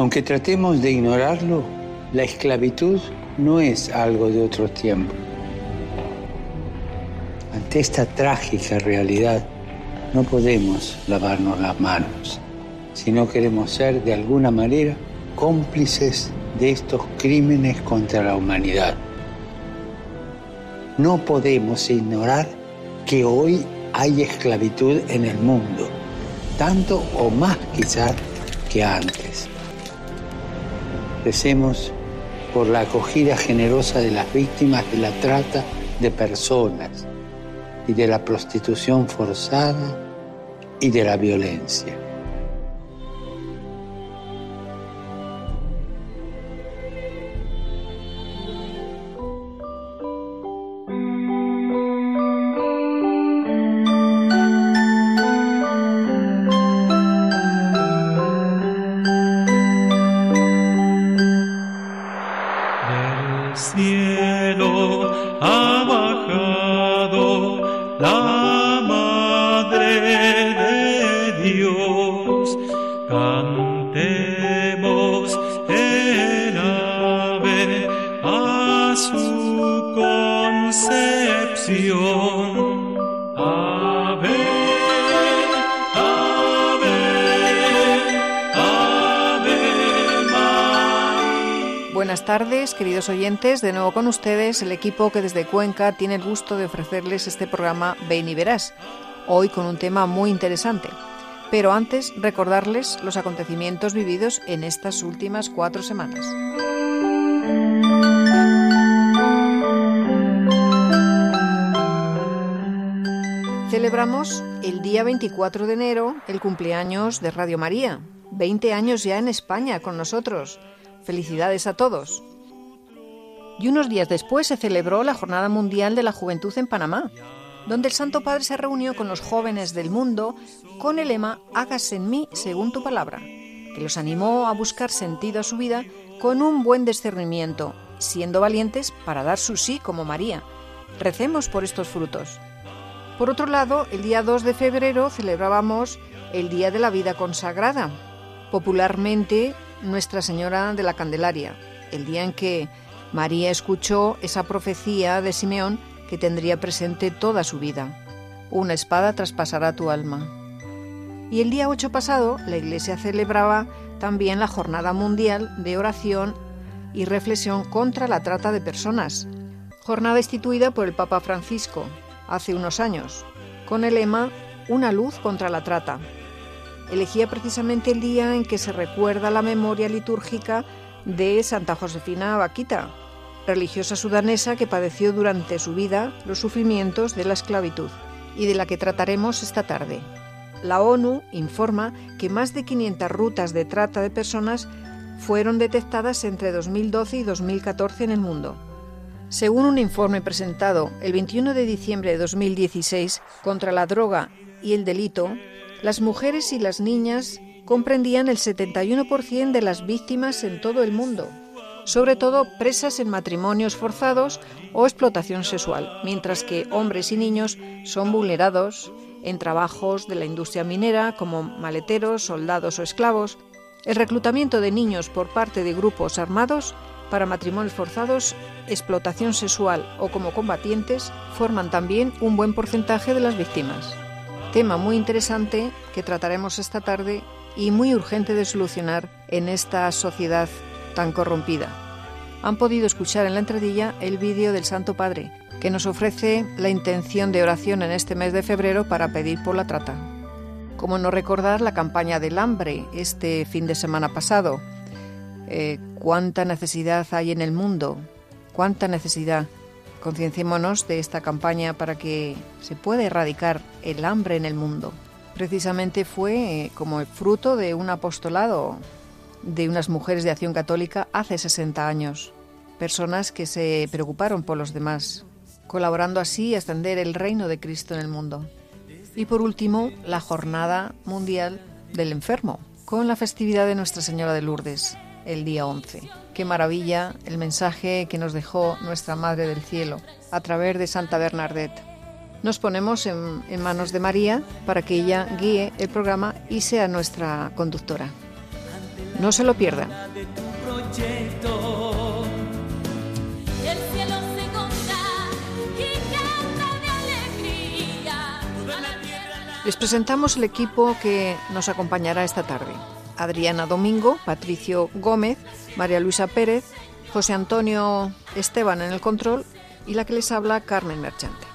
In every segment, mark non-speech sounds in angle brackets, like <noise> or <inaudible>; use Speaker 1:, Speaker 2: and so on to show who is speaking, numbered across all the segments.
Speaker 1: Aunque tratemos de ignorarlo, la esclavitud no es algo de otro tiempo. Ante esta trágica realidad, no podemos lavarnos las manos si no queremos ser de alguna manera cómplices de estos crímenes contra la humanidad. No podemos ignorar que hoy hay esclavitud en el mundo, tanto o más quizás que antes. Recemos por la acogida generosa de las víctimas de la trata de personas y de la prostitución forzada y de la violencia.
Speaker 2: Cantemos el ave a su concepción. Ave.
Speaker 3: Buenas tardes, queridos oyentes. De nuevo con ustedes el equipo que desde Cuenca tiene el gusto de ofrecerles este programa Ven y Verás. Hoy con un tema muy interesante. Pero antes, recordarles los acontecimientos vividos en estas últimas cuatro semanas. Celebramos el día 24 de enero el cumpleaños de Radio María. 20 años ya en España con nosotros. Felicidades a todos. Y unos días después se celebró la Jornada Mundial de la Juventud en Panamá, donde el Santo Padre se reunió con los jóvenes del mundo con el lema Hágase en mí según tu palabra, que los animó a buscar sentido a su vida con un buen discernimiento, siendo valientes para dar su sí como María. Recemos por estos frutos. Por otro lado, el día 2 de febrero celebrábamos el Día de la Vida Consagrada, popularmente Nuestra Señora de la Candelaria, el día en que María escuchó esa profecía de Simeón que tendría presente toda su vida. Una espada traspasará tu alma. Y el día 8 pasado, la Iglesia celebraba también la Jornada Mundial de Oración y Reflexión contra la Trata de Personas, jornada instituida por el Papa Francisco hace unos años, con el lema Una luz contra la trata. Elegía precisamente el día en que se recuerda la memoria litúrgica de Santa Josefina Vaquita, religiosa sudanesa que padeció durante su vida los sufrimientos de la esclavitud y de la que trataremos esta tarde. La ONU informa que más de 500 rutas de trata de personas fueron detectadas entre 2012 y 2014 en el mundo. Según un informe presentado el 21 de diciembre de 2016 contra la droga y el delito, las mujeres y las niñas comprendían el 71% de las víctimas en todo el mundo, sobre todo presas en matrimonios forzados o explotación sexual, mientras que hombres y niños son vulnerados en trabajos de la industria minera como maleteros, soldados o esclavos, el reclutamiento de niños por parte de grupos armados para matrimonios forzados, explotación sexual o como combatientes forman también un buen porcentaje de las víctimas. Tema muy interesante que trataremos esta tarde y muy urgente de solucionar en esta sociedad tan corrompida. Han podido escuchar en la entradilla el vídeo del Santo Padre, que nos ofrece la intención de oración en este mes de febrero para pedir por la trata. Como no recordar la campaña del hambre este fin de semana pasado, eh, cuánta necesidad hay en el mundo, cuánta necesidad. Concienciémonos de esta campaña para que se pueda erradicar el hambre en el mundo. Precisamente fue eh, como el fruto de un apostolado de unas mujeres de acción católica hace 60 años, personas que se preocuparon por los demás, colaborando así a extender el reino de Cristo en el mundo. Y por último, la Jornada Mundial del Enfermo, con la festividad de Nuestra Señora de Lourdes, el día 11. Qué maravilla el mensaje que nos dejó nuestra Madre del Cielo a través de Santa Bernadette. Nos ponemos en, en manos de María para que ella guíe el programa y sea nuestra conductora. No se lo pierdan. Les presentamos el equipo que nos acompañará esta tarde. Adriana Domingo, Patricio Gómez, María Luisa Pérez, José Antonio Esteban en el control y la que les habla Carmen Merchante.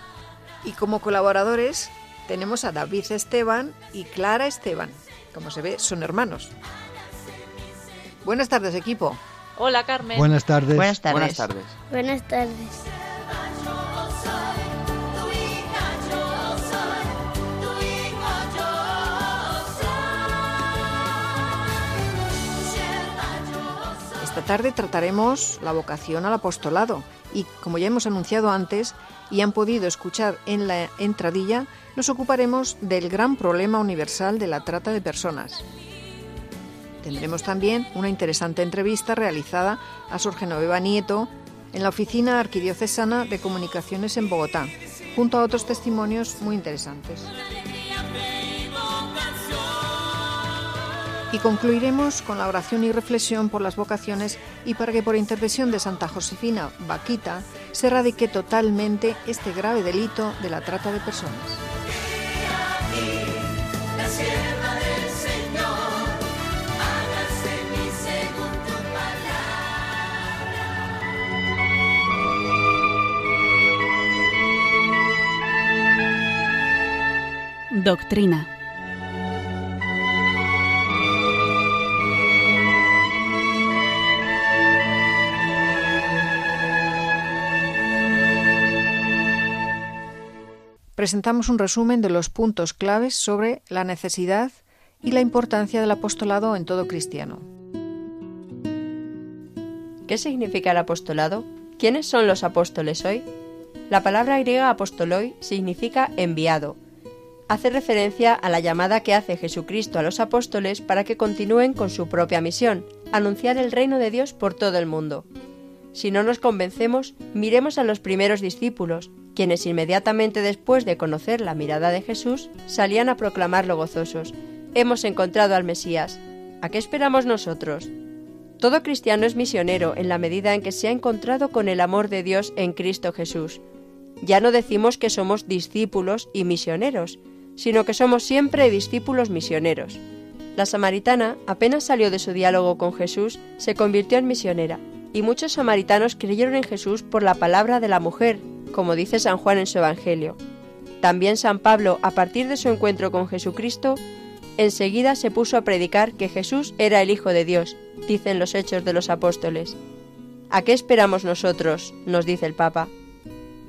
Speaker 3: Y como colaboradores tenemos a David Esteban y Clara Esteban. Como se ve, son hermanos. Buenas tardes, equipo.
Speaker 4: Hola, Carmen.
Speaker 5: Buenas tardes.
Speaker 6: Buenas tardes.
Speaker 7: Buenas tardes.
Speaker 8: Buenas tardes.
Speaker 3: Esta tarde trataremos la vocación al apostolado y, como ya hemos anunciado antes y han podido escuchar en la entradilla, nos ocuparemos del gran problema universal de la trata de personas. Tendremos también una interesante entrevista realizada a Sor Genoveva Nieto en la Oficina Arquidiocesana de Comunicaciones en Bogotá, junto a otros testimonios muy interesantes. Y concluiremos con la oración y reflexión por las vocaciones y para que por intercesión de Santa Josefina Vaquita se erradique totalmente este grave delito de la trata de personas.
Speaker 9: Doctrina. presentamos un resumen de los puntos claves sobre la necesidad y la importancia del apostolado en todo cristiano.
Speaker 6: ¿Qué significa el apostolado? ¿Quiénes son los apóstoles hoy? La palabra griega apostoloi significa enviado. Hace referencia a la llamada que hace Jesucristo a los apóstoles para que continúen con su propia misión, anunciar el reino de Dios por todo el mundo. Si no nos convencemos, miremos a los primeros discípulos, quienes inmediatamente después de conocer la mirada de Jesús salían a proclamarlo gozosos. Hemos encontrado al Mesías. ¿A qué esperamos nosotros? Todo cristiano es misionero en la medida en que se ha encontrado con el amor de Dios en Cristo Jesús. Ya no decimos que somos discípulos y misioneros, sino que somos siempre discípulos misioneros. La samaritana, apenas salió de su diálogo con Jesús, se convirtió en misionera, y muchos samaritanos creyeron en Jesús por la palabra de la mujer, como dice San Juan en su Evangelio. También San Pablo, a partir de su encuentro con Jesucristo, enseguida se puso a predicar que Jesús era el Hijo de Dios, dicen los Hechos de los Apóstoles. ¿A qué esperamos nosotros? nos dice el Papa.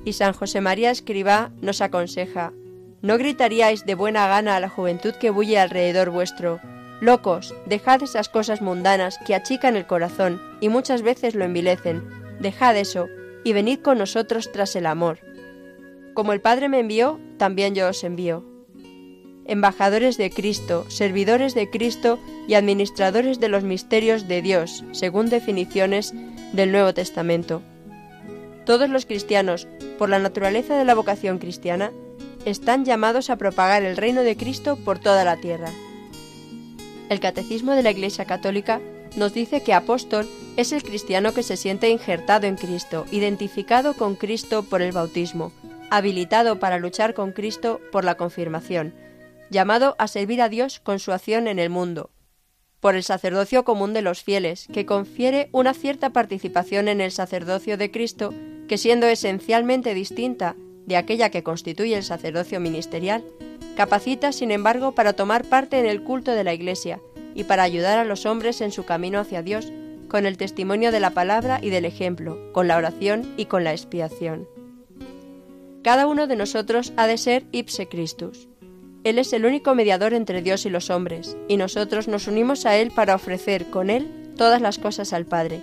Speaker 6: Y San José María Escribá nos aconseja, no gritaríais de buena gana a la juventud que bulle alrededor vuestro, Locos, dejad esas cosas mundanas que achican el corazón y muchas veces lo envilecen. Dejad eso y venid con nosotros tras el amor. Como el Padre me envió, también yo os envío. Embajadores de Cristo, servidores de Cristo y administradores de los misterios de Dios, según definiciones del Nuevo Testamento. Todos los cristianos, por la naturaleza de la vocación cristiana, están llamados a propagar el reino de Cristo por toda la tierra. El Catecismo de la Iglesia Católica nos dice que apóstol es el cristiano que se siente injertado en Cristo, identificado con Cristo por el bautismo, habilitado para luchar con Cristo por la confirmación, llamado a servir a Dios con su acción en el mundo, por el sacerdocio común de los fieles, que confiere una cierta participación en el sacerdocio de Cristo, que siendo esencialmente distinta de aquella que constituye el sacerdocio ministerial, capacita, sin embargo, para tomar parte en el culto de la Iglesia y para ayudar a los hombres en su camino hacia Dios, con el testimonio de la palabra y del ejemplo, con la oración y con la expiación. Cada uno de nosotros ha de ser ipse Christus. Él es el único mediador entre Dios y los hombres, y nosotros nos unimos a Él para ofrecer con Él todas las cosas al Padre.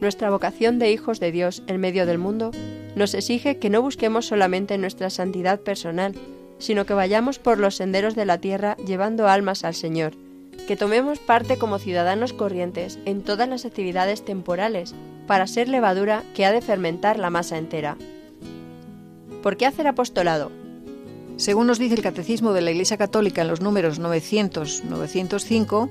Speaker 6: Nuestra vocación de hijos de Dios en medio del mundo nos exige que no busquemos solamente nuestra santidad personal, sino que vayamos por los senderos de la tierra llevando almas al Señor, que tomemos parte como ciudadanos corrientes en todas las actividades temporales, para ser levadura que ha de fermentar la masa entera. ¿Por qué hacer apostolado?
Speaker 3: Según nos dice el Catecismo de la Iglesia Católica en los números 900-905,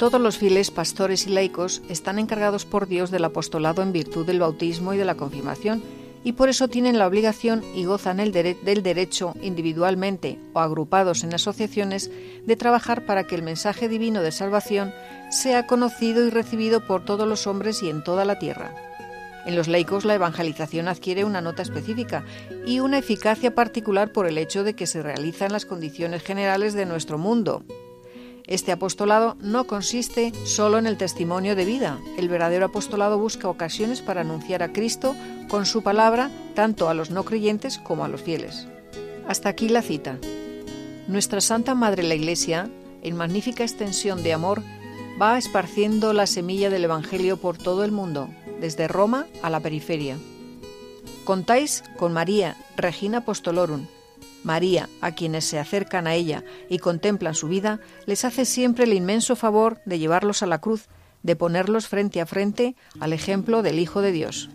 Speaker 3: todos los fieles pastores y laicos están encargados por Dios del apostolado en virtud del bautismo y de la confirmación, y por eso tienen la obligación y gozan el del derecho individualmente o agrupados en asociaciones de trabajar para que el mensaje divino de salvación sea conocido y recibido por todos los hombres y en toda la tierra. En los laicos la evangelización adquiere una nota específica y una eficacia particular por el hecho de que se realiza en las condiciones generales de nuestro mundo, este apostolado no consiste solo en el testimonio de vida. El verdadero apostolado busca ocasiones para anunciar a Cristo con su palabra tanto a los no creyentes como a los fieles. Hasta aquí la cita. Nuestra Santa Madre la Iglesia, en magnífica extensión de amor, va esparciendo la semilla del Evangelio por todo el mundo, desde Roma a la periferia. Contáis con María, Regina Apostolorum, María, a quienes se acercan a ella y contemplan su vida, les hace siempre el inmenso favor de llevarlos a la cruz, de ponerlos frente a frente al ejemplo del Hijo de Dios.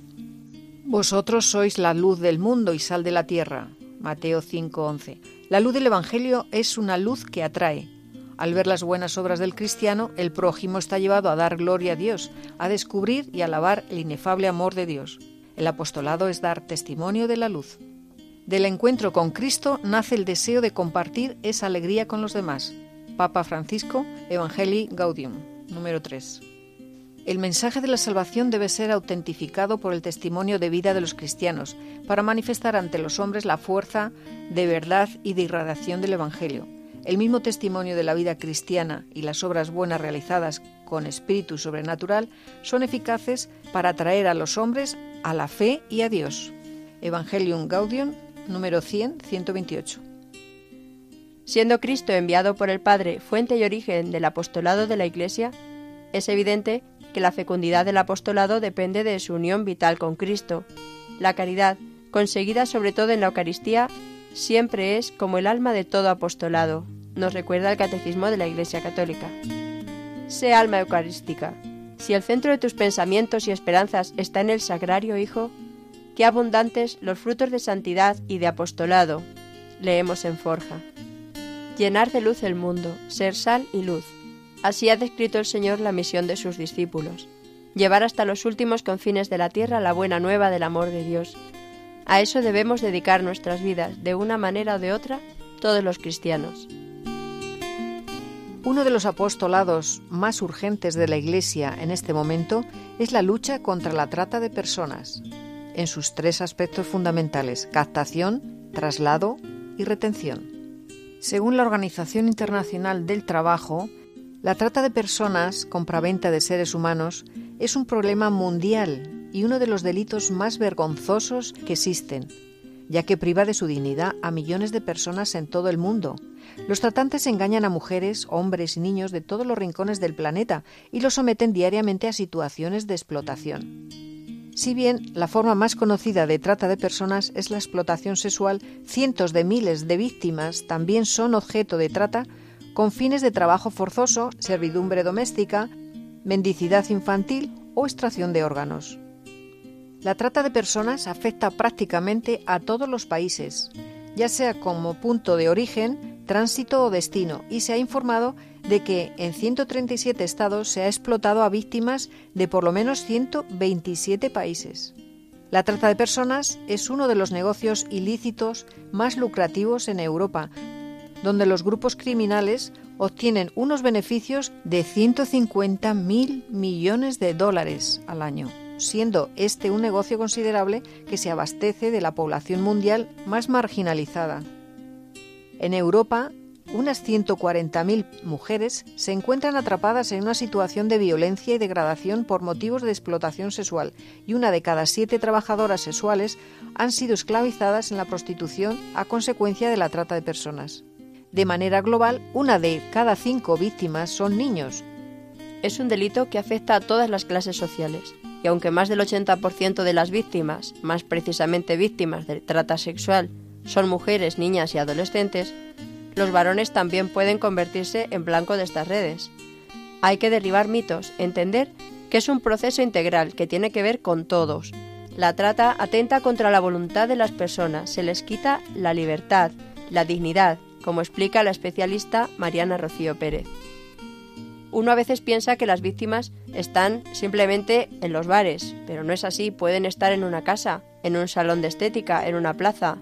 Speaker 3: Vosotros sois la luz del mundo y sal de la tierra. Mateo 5:11. La luz del Evangelio es una luz que atrae. Al ver las buenas obras del cristiano, el prójimo está llevado a dar gloria a Dios, a descubrir y alabar el inefable amor de Dios. El apostolado es dar testimonio de la luz. Del encuentro con Cristo nace el deseo de compartir esa alegría con los demás. Papa Francisco, Evangelii Gaudium, número 3. El mensaje de la salvación debe ser autentificado por el testimonio de vida de los cristianos, para manifestar ante los hombres la fuerza de verdad y de irradiación del Evangelio. El mismo testimonio de la vida cristiana y las obras buenas realizadas con espíritu sobrenatural son eficaces para atraer a los hombres a la fe y a Dios. Evangelium Gaudium número 100, 128.
Speaker 6: Siendo Cristo enviado por el Padre fuente y origen del apostolado de la Iglesia, es evidente que la fecundidad del apostolado depende de su unión vital con Cristo. La caridad, conseguida sobre todo en la Eucaristía, siempre es como el alma de todo apostolado, nos recuerda el Catecismo de la Iglesia Católica. Sé alma eucarística. Si el centro de tus pensamientos y esperanzas está en el sagrario Hijo, Qué abundantes los frutos de santidad y de apostolado, leemos en Forja. Llenar de luz el mundo, ser sal y luz. Así ha descrito el Señor la misión de sus discípulos, llevar hasta los últimos confines de la tierra la buena nueva del amor de Dios. A eso debemos dedicar nuestras vidas, de una manera o de otra, todos los cristianos.
Speaker 3: Uno de los apostolados más urgentes de la Iglesia en este momento es la lucha contra la trata de personas en sus tres aspectos fundamentales, captación, traslado y retención. Según la Organización Internacional del Trabajo, la trata de personas, compraventa de seres humanos, es un problema mundial y uno de los delitos más vergonzosos que existen, ya que priva de su dignidad a millones de personas en todo el mundo. Los tratantes engañan a mujeres, hombres y niños de todos los rincones del planeta y los someten diariamente a situaciones de explotación. Si bien la forma más conocida de trata de personas es la explotación sexual, cientos de miles de víctimas también son objeto de trata con fines de trabajo forzoso, servidumbre doméstica, mendicidad infantil o extracción de órganos. La trata de personas afecta prácticamente a todos los países, ya sea como punto de origen, tránsito o destino, y se ha informado de que en 137 estados se ha explotado a víctimas de por lo menos 127 países. La trata de personas es uno de los negocios ilícitos más lucrativos en Europa, donde los grupos criminales obtienen unos beneficios de 150 mil millones de dólares al año, siendo este un negocio considerable que se abastece de la población mundial más marginalizada. En Europa, unas 140.000 mujeres se encuentran atrapadas en una situación de violencia y degradación por motivos de explotación sexual y una de cada siete trabajadoras sexuales han sido esclavizadas en la prostitución a consecuencia de la trata de personas. De manera global, una de cada cinco víctimas son niños.
Speaker 6: Es un delito que afecta a todas las clases sociales y aunque más del 80% de las víctimas, más precisamente víctimas de trata sexual, son mujeres, niñas y adolescentes, los varones también pueden convertirse en blanco de estas redes. Hay que derribar mitos, entender que es un proceso integral que tiene que ver con todos. La trata atenta contra la voluntad de las personas, se les quita la libertad, la dignidad, como explica la especialista Mariana Rocío Pérez. Uno a veces piensa que las víctimas están simplemente en los bares, pero no es así, pueden estar en una casa, en un salón de estética, en una plaza.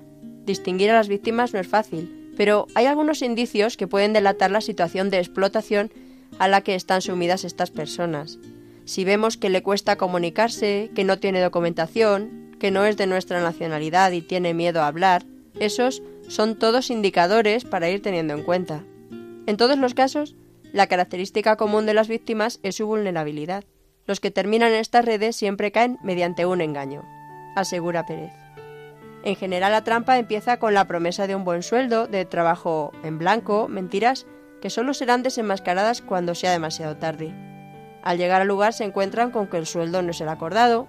Speaker 6: Distinguir a las víctimas no es fácil, pero hay algunos indicios que pueden delatar la situación de explotación a la que están sumidas estas personas. Si vemos que le cuesta comunicarse, que no tiene documentación, que no es de nuestra nacionalidad y tiene miedo a hablar, esos son todos indicadores para ir teniendo en cuenta. En todos los casos, la característica común de las víctimas es su vulnerabilidad. Los que terminan en estas redes siempre caen mediante un engaño, asegura Pérez. En general la trampa empieza con la promesa de un buen sueldo, de trabajo en blanco, mentiras que solo serán desenmascaradas cuando sea demasiado tarde. Al llegar al lugar se encuentran con que el sueldo no el acordado,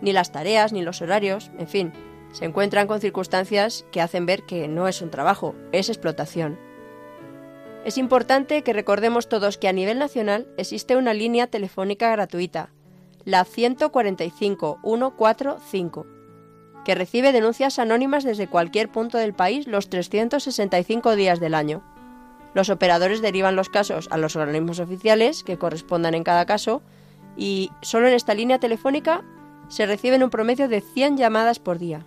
Speaker 6: ni las tareas, ni los horarios, en fin, se encuentran con circunstancias que hacen ver que no es un trabajo, es explotación. Es importante que recordemos todos que a nivel nacional existe una línea telefónica gratuita, la 145 145 que recibe denuncias anónimas desde cualquier punto del país los 365 días del año. Los operadores derivan los casos a los organismos oficiales que correspondan en cada caso y solo en esta línea telefónica se reciben un promedio de 100 llamadas por día.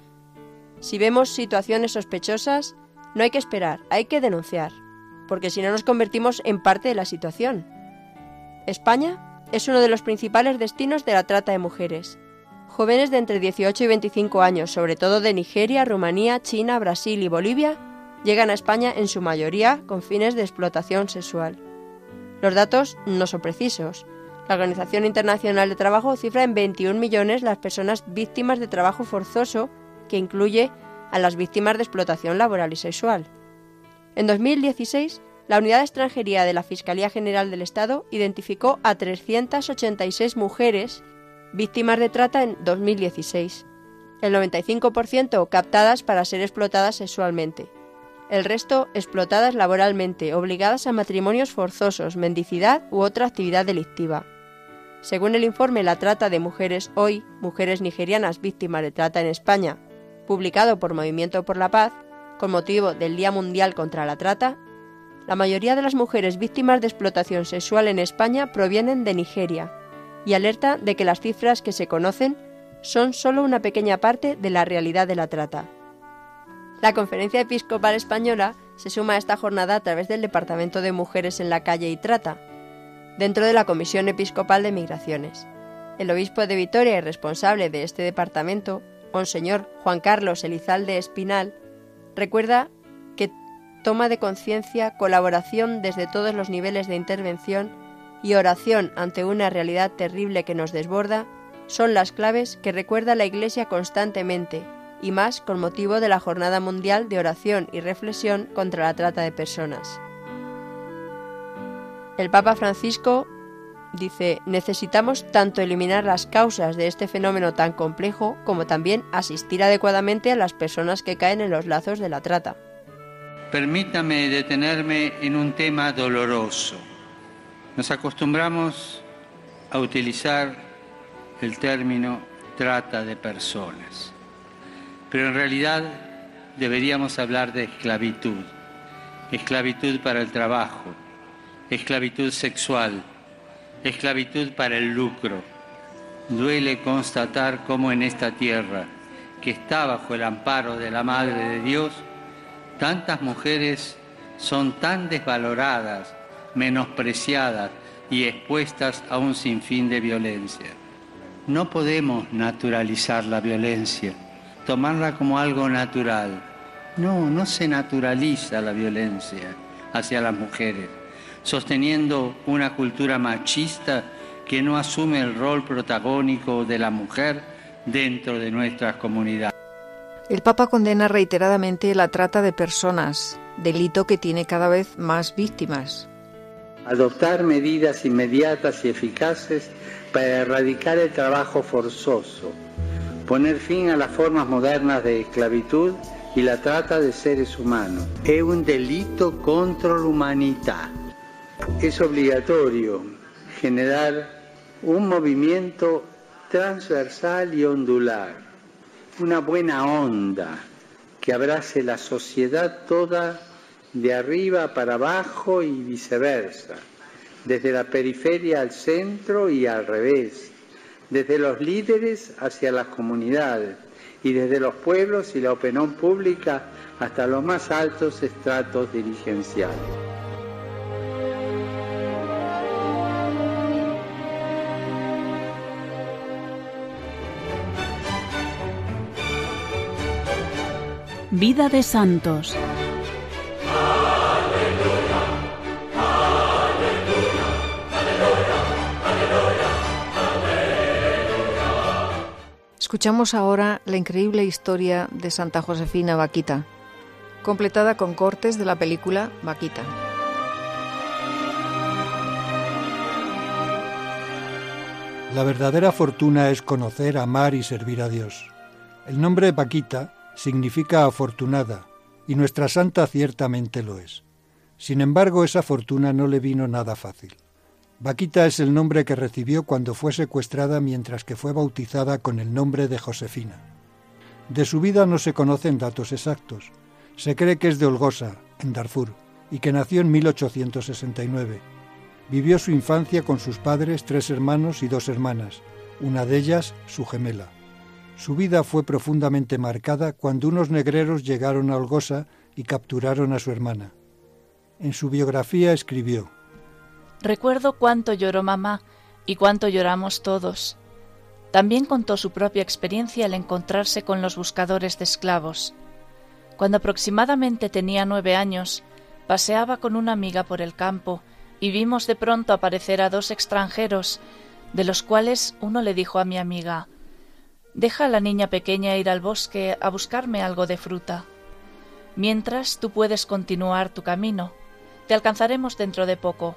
Speaker 6: Si vemos situaciones sospechosas, no hay que esperar, hay que denunciar, porque si no nos convertimos en parte de la situación. España es uno de los principales destinos de la trata de mujeres Jóvenes de entre 18 y 25 años, sobre todo de Nigeria, Rumanía, China, Brasil y Bolivia, llegan a España en su mayoría con fines de explotación sexual. Los datos no son precisos. La Organización Internacional de Trabajo cifra en 21 millones las personas víctimas de trabajo forzoso, que incluye a las víctimas de explotación laboral y sexual. En 2016, la Unidad de Extranjería de la Fiscalía General del Estado identificó a 386 mujeres víctimas de trata en 2016, el 95% captadas para ser explotadas sexualmente, el resto explotadas laboralmente, obligadas a matrimonios forzosos, mendicidad u otra actividad delictiva. Según el informe La trata de mujeres hoy, mujeres nigerianas víctimas de trata en España, publicado por Movimiento por la Paz, con motivo del Día Mundial contra la Trata, la mayoría de las mujeres víctimas de explotación sexual en España provienen de Nigeria, y alerta de que las cifras que se conocen son solo una pequeña parte de la realidad de la trata. La Conferencia Episcopal Española se suma a esta jornada a través del Departamento de Mujeres en la Calle y Trata, dentro de la Comisión Episcopal de Migraciones. El obispo de Vitoria y responsable de este departamento, Monseñor Juan Carlos Elizalde Espinal, recuerda que toma de conciencia, colaboración desde todos los niveles de intervención y oración ante una realidad terrible que nos desborda son las claves que recuerda la Iglesia constantemente, y más con motivo de la Jornada Mundial de Oración y Reflexión contra la Trata de Personas. El Papa Francisco dice, necesitamos tanto eliminar las causas de este fenómeno tan complejo como también asistir adecuadamente a las personas que caen en los lazos de la trata.
Speaker 2: Permítame detenerme en un tema doloroso nos acostumbramos a utilizar el término trata de personas, pero en realidad deberíamos hablar de esclavitud, esclavitud para el trabajo, esclavitud sexual, esclavitud para el lucro. Duele constatar cómo en esta tierra, que está bajo el amparo de la Madre de Dios, tantas mujeres son tan desvaloradas, menospreciadas y expuestas a un sinfín de violencia. No podemos naturalizar la violencia, tomarla como algo natural. No, no se naturaliza la violencia. hacia las mujeres, sosteniendo una cultura machista que no asume el rol protagónico de la mujer dentro de nuestras comunidades.
Speaker 3: El Papa condena reiteradamente la trata de personas, delito que tiene cada vez más víctimas.
Speaker 2: Adoptar medidas inmediatas y eficaces para erradicar el trabajo forzoso, poner fin a las formas modernas de esclavitud y la trata de seres humanos. Es un delito contra la humanidad. Es obligatorio generar un movimiento transversal y ondular una buena onda que abrace la sociedad toda de arriba para abajo y viceversa, desde la periferia al centro y al revés, desde los líderes hacia las comunidades y desde los pueblos y la opinión pública hasta los más altos estratos dirigenciales.
Speaker 4: Vida de Santos.
Speaker 3: Escuchamos ahora la increíble historia de Santa Josefina Vaquita, completada con cortes de la película Vaquita.
Speaker 5: La verdadera fortuna es conocer, amar y servir a Dios. El nombre Vaquita significa afortunada, y nuestra santa ciertamente lo es. Sin embargo, esa fortuna no le vino nada fácil. Vaquita es el nombre que recibió cuando fue secuestrada mientras que fue bautizada con el nombre de Josefina. De su vida no se conocen datos exactos. Se cree que es de Olgosa, en Darfur, y que nació en 1869. Vivió su infancia con sus padres, tres hermanos y dos hermanas, una de ellas su gemela. Su vida fue profundamente marcada cuando unos negreros llegaron a Olgosa y capturaron a su hermana. En su biografía escribió,
Speaker 4: Recuerdo cuánto lloró mamá y cuánto lloramos todos. También contó su propia experiencia al encontrarse con los buscadores de esclavos. Cuando aproximadamente tenía nueve años, paseaba con una amiga por el campo y vimos de pronto aparecer a dos extranjeros, de los cuales uno le dijo a mi amiga Deja a la niña pequeña ir al bosque a buscarme algo de fruta. Mientras tú puedes continuar tu camino. Te alcanzaremos dentro de poco.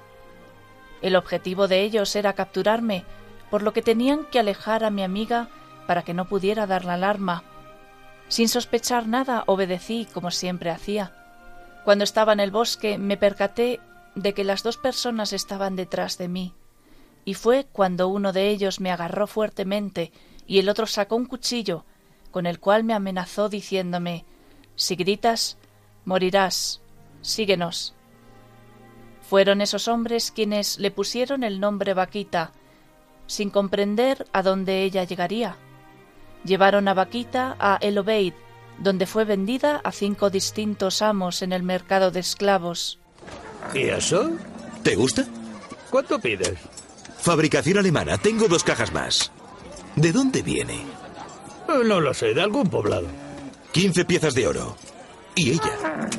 Speaker 4: El objetivo de ellos era capturarme, por lo que tenían que alejar a mi amiga para que no pudiera dar la alarma. Sin sospechar nada, obedecí como siempre hacía. Cuando estaba en el bosque me percaté de que las dos personas estaban detrás de mí, y fue cuando uno de ellos me agarró fuertemente y el otro sacó un cuchillo, con el cual me amenazó diciéndome Si gritas, morirás. Síguenos. Fueron esos hombres quienes le pusieron el nombre Vaquita, sin comprender a dónde ella llegaría. Llevaron a Vaquita a El Obeid, donde fue vendida a cinco distintos amos en el mercado de esclavos.
Speaker 10: ¿Y eso?
Speaker 11: ¿Te gusta?
Speaker 10: ¿Cuánto pides?
Speaker 11: Fabricación alemana. Tengo dos cajas más. ¿De dónde viene?
Speaker 10: No lo sé, de algún poblado.
Speaker 11: 15 piezas de oro. ¿Y ella?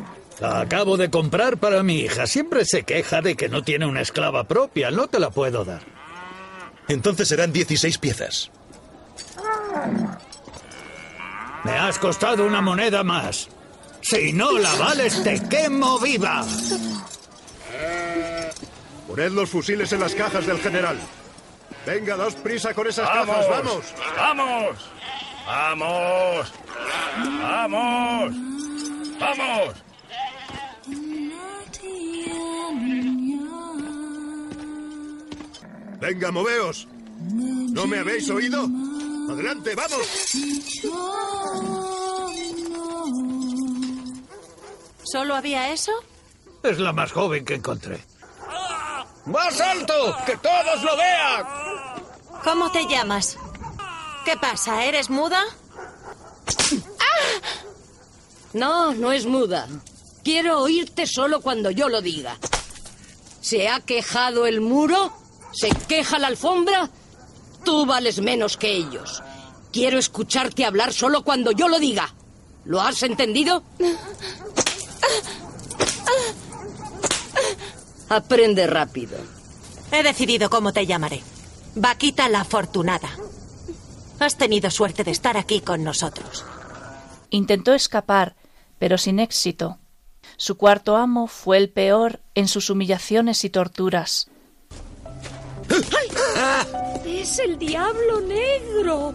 Speaker 10: La acabo de comprar para mi hija. Siempre se queja de que no tiene una esclava propia. No te la puedo dar.
Speaker 11: Entonces serán 16 piezas.
Speaker 10: Me has costado una moneda más. Si no la vales, te quemo viva.
Speaker 12: Poned los fusiles en las cajas del general. Venga, daos prisa con esas cajas, vamos.
Speaker 13: ¡Vamos! ¡Vamos! ¡Vamos! ¡Vamos!
Speaker 12: Venga, moveos. ¿No me habéis oído? Adelante, vamos.
Speaker 14: ¿Solo había eso?
Speaker 10: Es la más joven que encontré.
Speaker 13: ¡Más alto! ¡Que todos lo vean!
Speaker 14: ¿Cómo te llamas? ¿Qué pasa? ¿Eres muda?
Speaker 15: No, no es muda. Quiero oírte solo cuando yo lo diga. ¿Se ha quejado el muro? ¿Se queja la alfombra? Tú vales menos que ellos. Quiero escucharte hablar solo cuando yo lo diga. ¿Lo has entendido? Aprende rápido.
Speaker 14: He decidido cómo te llamaré. Vaquita la Afortunada. Has tenido suerte de estar aquí con nosotros.
Speaker 4: Intentó escapar, pero sin éxito. Su cuarto amo fue el peor en sus humillaciones y torturas.
Speaker 16: ¡Es el diablo negro!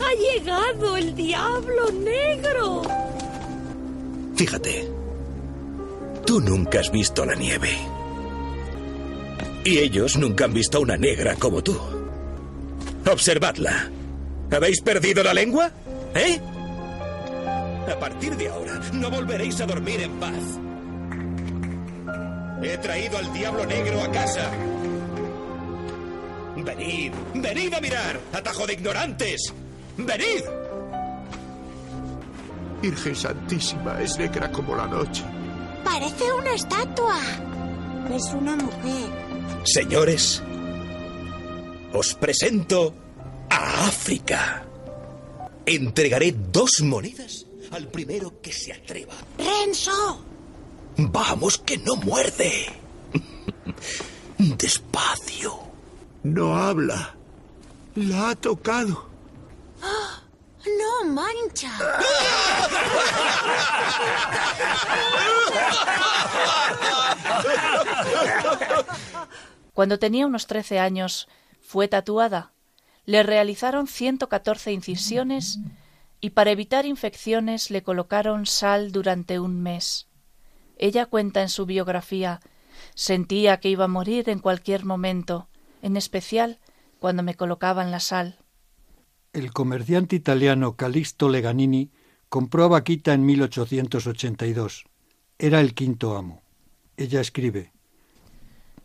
Speaker 16: ¡Ha llegado el diablo negro!
Speaker 11: Fíjate, tú nunca has visto la nieve. Y ellos nunca han visto una negra como tú. Observadla. ¿Habéis perdido la lengua? ¿Eh? A partir de ahora, no volveréis a dormir en paz. He traído al diablo negro a casa. Venid, venid a mirar, atajo de ignorantes. Venid.
Speaker 17: Virgen Santísima, es negra como la noche.
Speaker 18: Parece una estatua. Es una mujer.
Speaker 11: Señores, os presento a África. Entregaré dos monedas al primero que se atreva.
Speaker 18: ¡Renzo!
Speaker 11: Vamos, que no muerde. <laughs> Despacio.
Speaker 17: No habla. La ha tocado. <gasps>
Speaker 18: ¡No mancha!
Speaker 4: Cuando tenía unos trece años, fue tatuada. Le realizaron 114 incisiones y para evitar infecciones le colocaron sal durante un mes. Ella cuenta en su biografía sentía que iba a morir en cualquier momento, en especial cuando me colocaban la sal.
Speaker 5: El comerciante italiano Calixto Leganini compró a Vaquita en 1882. Era el quinto amo. Ella escribe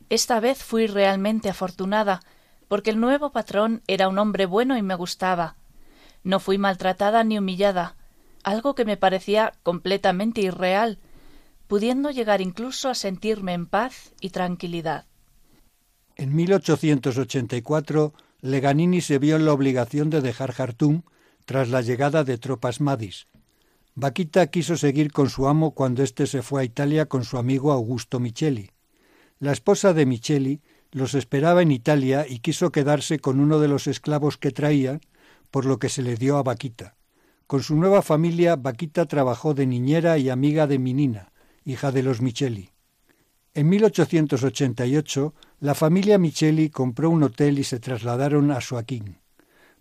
Speaker 4: Esta vez fui realmente afortunada, porque el nuevo patrón era un hombre bueno y me gustaba. No fui maltratada ni humillada, algo que me parecía completamente irreal, pudiendo llegar incluso a sentirme en paz y tranquilidad.
Speaker 5: En 1884 Leganini se vio en la obligación de dejar Jartum tras la llegada de tropas Madis. Vaquita quiso seguir con su amo cuando éste se fue a Italia con su amigo Augusto Micheli. La esposa de Micheli los esperaba en Italia y quiso quedarse con uno de los esclavos que traía, por lo que se le dio a Vaquita. Con su nueva familia, Vaquita trabajó de niñera y amiga de Minina, hija de los Micheli. En 1888, la familia Micheli compró un hotel y se trasladaron a Joaquín.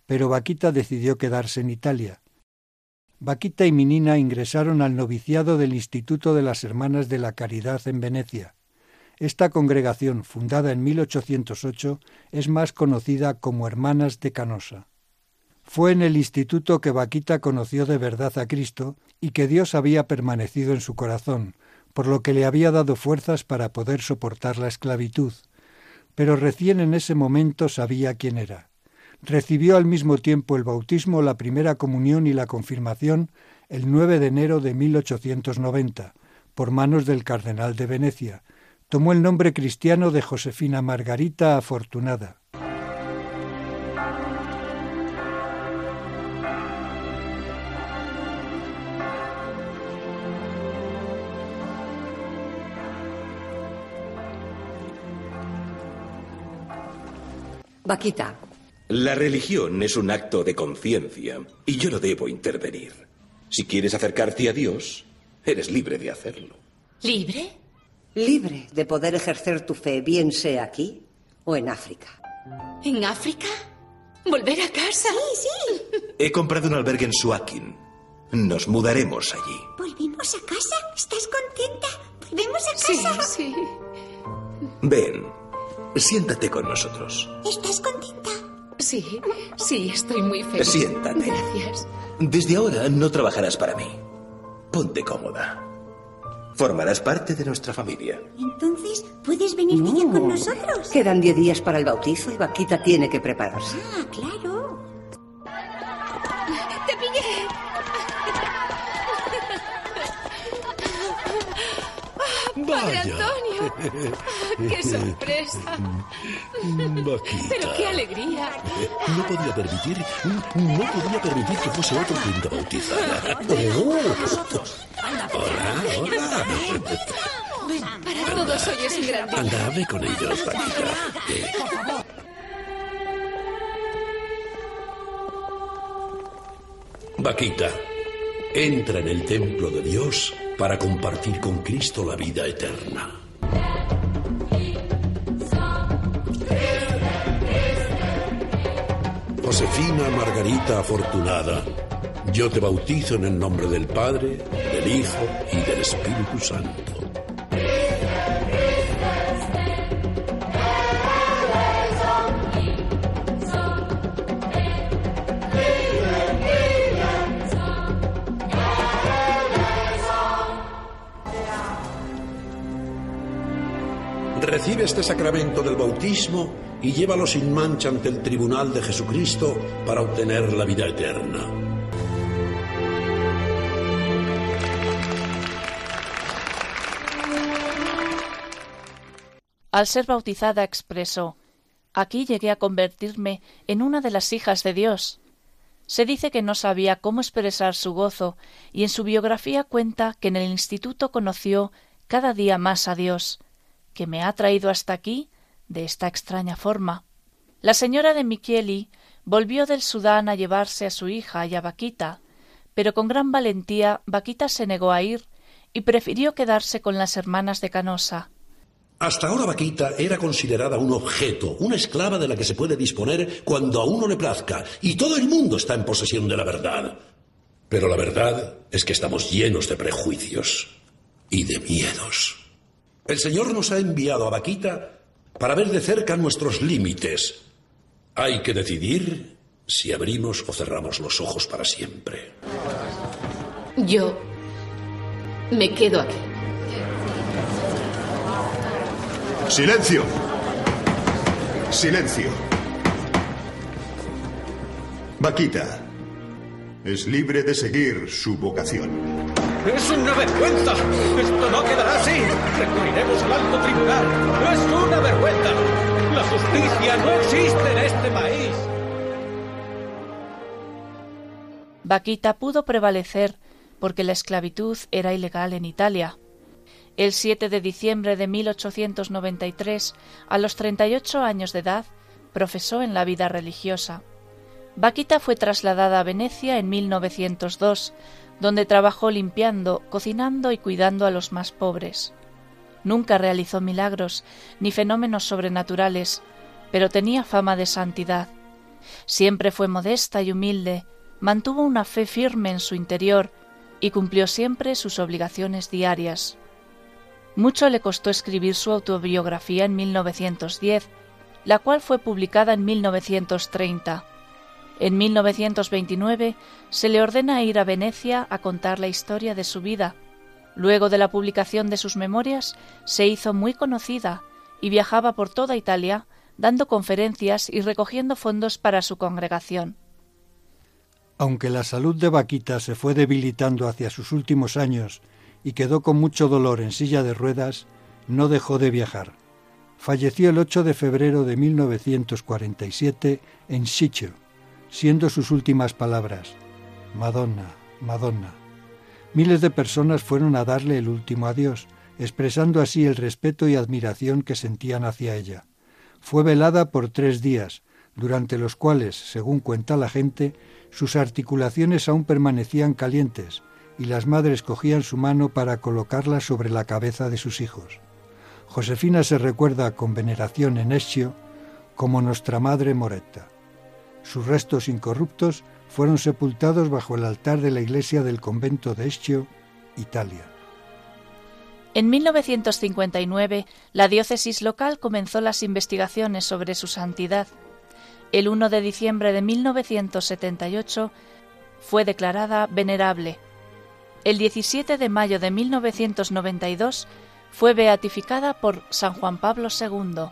Speaker 5: Pero Vaquita decidió quedarse en Italia. Vaquita y Minina ingresaron al noviciado del Instituto de las Hermanas de la Caridad en Venecia. Esta congregación, fundada en 1808, es más conocida como Hermanas de Canosa. Fue en el instituto que Vaquita conoció de verdad a Cristo y que Dios había permanecido en su corazón, por lo que le había dado fuerzas para poder soportar la esclavitud. Pero recién en ese momento sabía quién era. Recibió al mismo tiempo el bautismo, la primera comunión y la confirmación el 9 de enero de 1890, por manos del cardenal de Venecia. Tomó el nombre cristiano de Josefina Margarita Afortunada.
Speaker 15: Vaquita.
Speaker 11: La religión es un acto de conciencia y yo no debo intervenir. Si quieres acercarte a Dios, eres libre de hacerlo.
Speaker 19: ¿Libre?
Speaker 20: Libre de poder ejercer tu fe, bien sea aquí o en África.
Speaker 19: ¿En África? ¿Volver a casa?
Speaker 18: Sí, sí.
Speaker 11: He comprado un albergue en Suakin. Nos mudaremos allí.
Speaker 18: ¿Volvimos a casa? ¿Estás contenta? ¿Volvemos a casa?
Speaker 19: Sí, sí.
Speaker 11: Ven, siéntate con nosotros.
Speaker 18: ¿Estás contenta?
Speaker 19: Sí, sí, estoy muy feliz.
Speaker 11: Siéntate.
Speaker 19: Gracias.
Speaker 11: Desde ahora no trabajarás para mí. Ponte cómoda. Formarás parte de nuestra familia.
Speaker 18: Entonces, ¿puedes venirte ya con nosotros?
Speaker 20: Quedan diez días para el bautizo y Vaquita tiene que prepararse.
Speaker 18: Ah, claro.
Speaker 19: ¡Te pillé! ¡Padre Antonio! <laughs> ¡Qué sorpresa!
Speaker 21: Vaquita.
Speaker 19: ¡Pero qué alegría!
Speaker 21: No podía permitir, no podía permitir que fuese otro quien te bautizara. Oh. Hola, hola.
Speaker 19: para todos hoy es un gran día.
Speaker 21: Anda, hable con ellos, Vaquita. Eh, Vaquita, entra en el templo de Dios para compartir con Cristo la vida eterna. Josefina Margarita Afortunada, yo te bautizo en el nombre del Padre, del Hijo y del Espíritu Santo. Recibe este sacramento del bautismo y llévalo sin mancha ante el tribunal de Jesucristo para obtener la vida eterna.
Speaker 4: Al ser bautizada expresó, Aquí llegué a convertirme en una de las hijas de Dios. Se dice que no sabía cómo expresar su gozo y en su biografía cuenta que en el instituto conoció cada día más a Dios, que me ha traído hasta aquí de esta extraña forma. La señora de Micheli volvió del Sudán a llevarse a su hija y a Vaquita, pero con gran valentía Vaquita se negó a ir y prefirió quedarse con las hermanas de Canosa.
Speaker 21: Hasta ahora Vaquita era considerada un objeto, una esclava de la que se puede disponer cuando a uno le plazca, y todo el mundo está en posesión de la verdad. Pero la verdad es que estamos llenos de prejuicios y de miedos. El Señor nos ha enviado a Vaquita para ver de cerca nuestros límites. Hay que decidir si abrimos o cerramos los ojos para siempre.
Speaker 19: Yo me quedo aquí.
Speaker 12: Silencio. Silencio. Vaquita es libre de seguir su vocación.
Speaker 13: ¡Es una vergüenza! ¡Esto no quedará así! ¡Recurriremos al alto tribunal! ¡Es una vergüenza! ¡La justicia no existe en este país!
Speaker 4: Vaquita pudo prevalecer porque la esclavitud era ilegal en Italia. El 7 de diciembre de 1893, a los 38 años de edad, profesó en la vida religiosa. Vaquita fue trasladada a Venecia en 1902, donde trabajó limpiando, cocinando y cuidando a los más pobres. Nunca realizó milagros ni fenómenos sobrenaturales, pero tenía fama de santidad. Siempre fue modesta y humilde, mantuvo una fe firme en su interior y cumplió siempre sus obligaciones diarias. Mucho le costó escribir su autobiografía en 1910, la cual fue publicada en 1930. En 1929 se le ordena ir a Venecia a contar la historia de su vida. Luego de la publicación de sus memorias se hizo muy conocida y viajaba por toda Italia dando conferencias y recogiendo fondos para su congregación.
Speaker 5: Aunque la salud de Vaquita se fue debilitando hacia sus últimos años y quedó con mucho dolor en silla de ruedas, no dejó de viajar. Falleció el 8 de febrero de 1947 en Siccio, siendo sus últimas palabras, Madonna, Madonna. Miles de personas fueron a darle el último adiós, expresando así el respeto y admiración que sentían hacia ella. Fue velada por tres días, durante los cuales, según cuenta la gente, sus articulaciones aún permanecían calientes, y las madres cogían su mano para colocarla sobre la cabeza de sus hijos. Josefina se recuerda con veneración en Escio como nuestra madre Moretta. Sus restos incorruptos fueron sepultados bajo el altar de la iglesia del convento de Escio, Italia.
Speaker 4: En 1959, la diócesis local comenzó las investigaciones sobre su santidad. El 1 de diciembre de 1978 fue declarada venerable. El 17 de mayo de 1992 fue beatificada por San Juan Pablo II,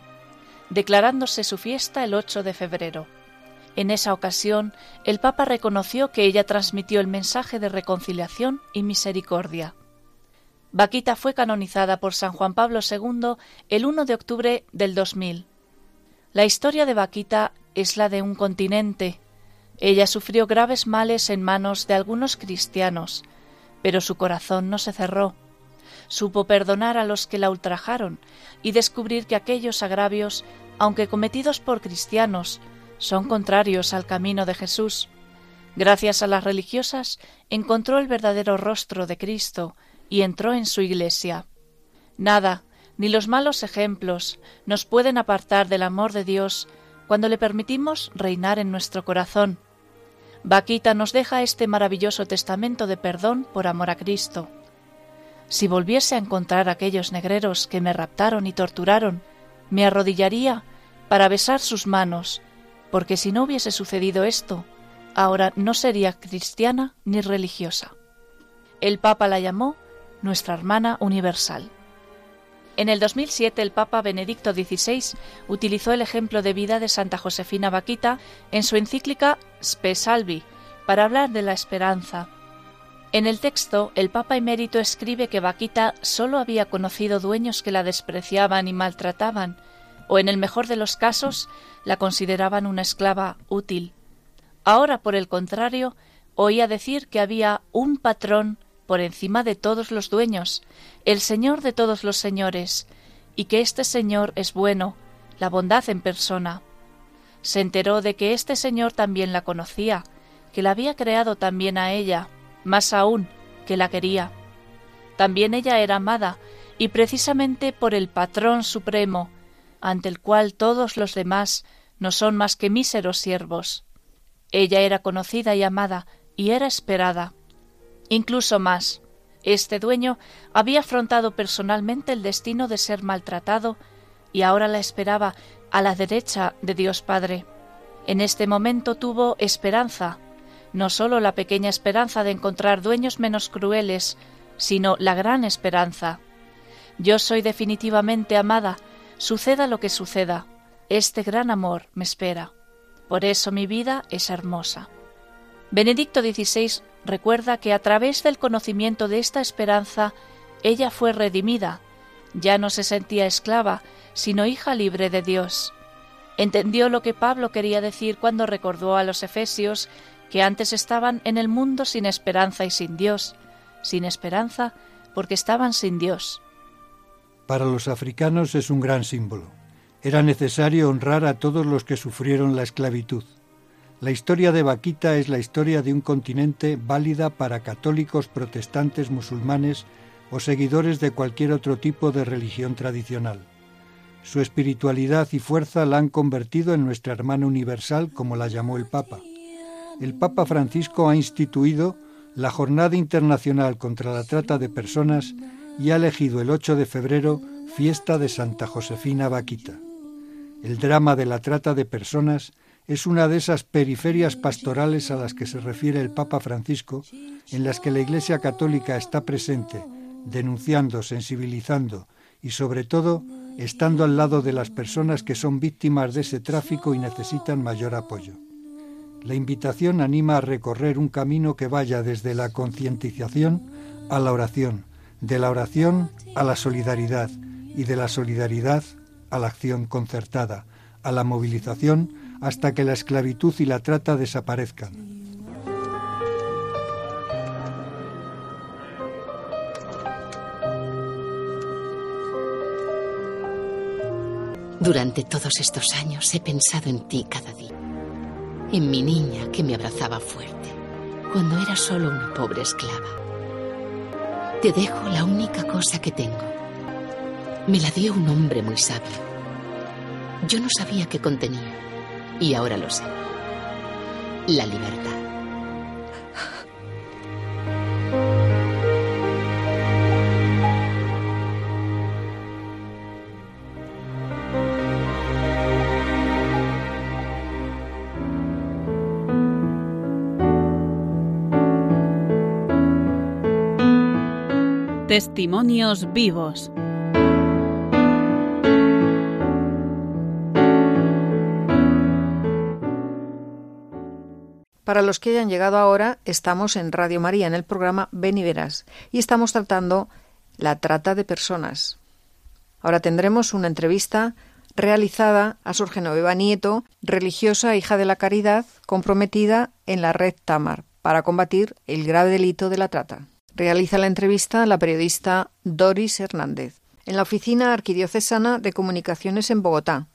Speaker 4: declarándose su fiesta el 8 de febrero. En esa ocasión, el Papa reconoció que ella transmitió el mensaje de reconciliación y misericordia. Vaquita fue canonizada por San Juan Pablo II el 1 de octubre del 2000. La historia de Vaquita es la de un continente. Ella sufrió graves males en manos de algunos cristianos, pero su corazón no se cerró. supo perdonar a los que la ultrajaron y descubrir que aquellos agravios, aunque cometidos por cristianos, son contrarios al camino de Jesús. Gracias a las religiosas, encontró el verdadero rostro de Cristo y entró en su iglesia. Nada, ni los malos ejemplos, nos pueden apartar del amor de Dios cuando le permitimos reinar en nuestro corazón. Vaquita nos deja este maravilloso testamento de perdón por amor a Cristo. Si volviese a encontrar a aquellos negreros que me raptaron y torturaron, me arrodillaría para besar sus manos, porque si no hubiese sucedido esto, ahora no sería cristiana ni religiosa. El Papa la llamó nuestra hermana universal. En el 2007 el Papa Benedicto XVI utilizó el ejemplo de vida de Santa Josefina Vaquita en su encíclica Spe Salvi para hablar de la esperanza. En el texto, el Papa emérito escribe que Vaquita solo había conocido dueños que la despreciaban y maltrataban, o en el mejor de los casos, la consideraban una esclava útil. Ahora, por el contrario, oía decir que había un patrón por encima de todos los dueños, el Señor de todos los señores, y que este Señor es bueno, la bondad en persona. Se enteró de que este Señor también la conocía, que la había creado también a ella, más aún, que la quería. También ella era amada, y precisamente por el Patrón Supremo, ante el cual todos los demás no son más que míseros siervos. Ella era conocida y amada, y era esperada. Incluso más, este dueño había afrontado personalmente el destino de ser maltratado y ahora la esperaba a la derecha de Dios Padre. En este momento tuvo esperanza, no sólo la pequeña esperanza de encontrar dueños menos crueles, sino la gran esperanza. Yo soy definitivamente amada, suceda lo que suceda. Este gran amor me espera. Por eso mi vida es hermosa. Benedicto XVI recuerda que a través del conocimiento de esta esperanza ella fue redimida, ya no se sentía esclava, sino hija libre de Dios. Entendió lo que Pablo quería decir cuando recordó a los efesios que antes estaban en el mundo sin esperanza y sin Dios, sin esperanza porque estaban sin Dios.
Speaker 5: Para los africanos es un gran símbolo. Era necesario honrar a todos los que sufrieron la esclavitud. La historia de Vaquita es la historia de un continente válida para católicos, protestantes, musulmanes o seguidores de cualquier otro tipo de religión tradicional. Su espiritualidad y fuerza la han convertido en nuestra hermana universal, como la llamó el Papa. El Papa Francisco ha instituido la Jornada Internacional contra la Trata de Personas y ha elegido el 8 de febrero fiesta de Santa Josefina Vaquita. El drama de la trata de personas es una de esas periferias pastorales a las que se refiere el Papa Francisco, en las que la Iglesia Católica está presente, denunciando, sensibilizando y sobre todo estando al lado de las personas que son víctimas de ese tráfico y necesitan mayor apoyo. La invitación anima a recorrer un camino que vaya desde la concientización a la oración, de la oración a la solidaridad y de la solidaridad a la acción concertada, a la movilización hasta que la esclavitud y la trata desaparezcan.
Speaker 22: Durante todos estos años he pensado en ti cada día, en mi niña que me abrazaba fuerte, cuando era solo una pobre esclava. Te dejo la única cosa que tengo. Me la dio un hombre muy sabio. Yo no sabía qué contenía y ahora lo sé. La libertad.
Speaker 23: Testimonios vivos. Para los que hayan llegado ahora, estamos en Radio María, en el programa Ven y Verás, y estamos tratando la trata de personas. Ahora tendremos una entrevista realizada a Sor Genoveva Nieto, religiosa hija de la caridad, comprometida en la red Tamar para combatir el grave delito de la trata.
Speaker 3: Realiza la entrevista la periodista Doris Hernández, en la Oficina Arquidiocesana de Comunicaciones en Bogotá.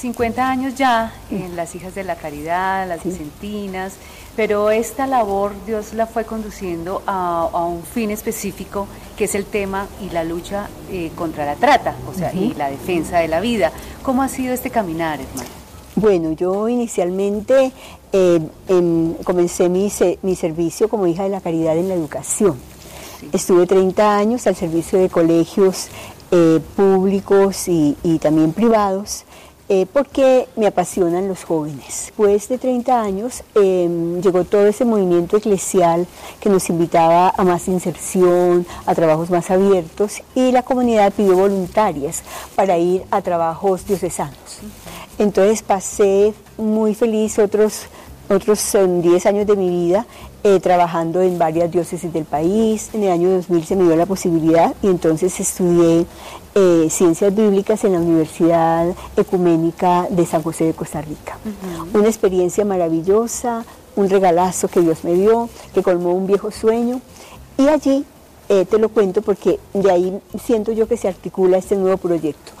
Speaker 23: ...50 años ya en las Hijas de la Caridad, las Vicentinas, pero esta labor Dios la fue conduciendo a, un fin específico que es el tema y la lucha eh, contra la trata, o sea, y la defensa de la vida. ¿Cómo ha sido este caminar, hermano?
Speaker 24: Bueno, yo inicialmente eh, comencé mi, mi, servicio como hija de la caridad en la educación. Estuve 30 años al servicio de colegios eh, públicos y, también privados. Eh, porque me apasionan los jóvenes. Después de 30 años em, llegó todo ese movimiento eclesial que nos invitaba a más inserción, a trabajos más abiertos y la comunidad pidió voluntarias para ir a trabajos diocesanos. Entonces pasé muy feliz otros otros 10 años de mi vida eh, trabajando en varias diócesis del país. En el año 2000 se me dio la posibilidad y entonces estudié eh, ciencias bíblicas en la Universidad Ecuménica de San José de Costa Rica. Una experiencia maravillosa, un regalazo que Dios me dio, que colmó un viejo sueño. Y allí eh, te lo cuento porque de ahí siento yo que se articula este nuevo proyecto.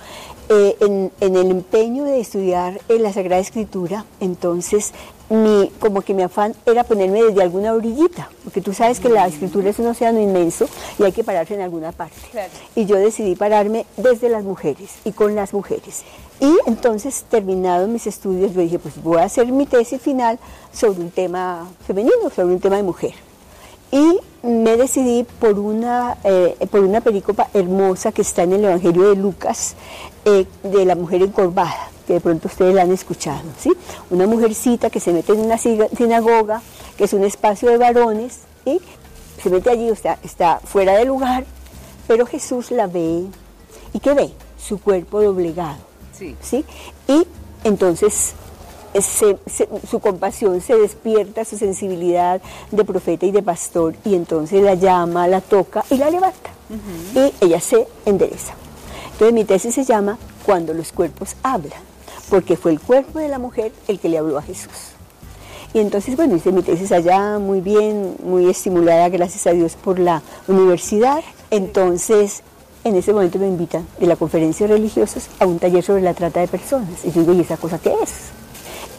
Speaker 24: Eh, en, el empeño de estudiar en la Sagrada Escritura, entonces mi, como que mi afán era ponerme desde alguna orillita, porque tú sabes que la escritura es un océano inmenso y hay que pararse en alguna parte. Y yo decidí pararme desde las mujeres y con las mujeres. Y entonces, terminado mis estudios, yo dije, pues voy a hacer mi tesis final sobre un tema femenino, sobre un tema de mujer. Y me decidí por una, eh, por una pericopa hermosa que está en el Evangelio de Lucas, eh, de la mujer encorvada, que de pronto ustedes la han escuchado, ¿sí? Una mujercita que se mete en una sinagoga, que es un espacio de varones, y se mete allí, o sea, está fuera de lugar, pero Jesús la ve, ¿y qué ve? Su cuerpo doblegado, ¿sí? Y entonces su compasión se despierta, su sensibilidad de profeta y de pastor, y entonces la llama, la toca y la levanta. Y ella se endereza. Entonces mi tesis se llama Cuando los cuerpos hablan, porque fue el cuerpo de la mujer el que le habló a Jesús. Y entonces, bueno, hice mi tesis allá muy bien, muy estimulada, gracias a Dios, por la universidad. Entonces, en ese momento me invitan de la conferencia de religiosos a un taller sobre la trata de personas. Y yo digo, ¿y esa cosa qué es?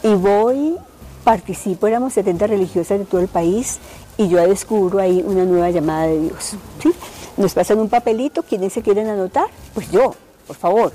Speaker 24: Y voy, participo, éramos 70 religiosas de todo el país y yo descubro ahí una nueva llamada de Dios. Nos pasan un papelito, ¿quiénes se quieren anotar? Pues yo, por favor.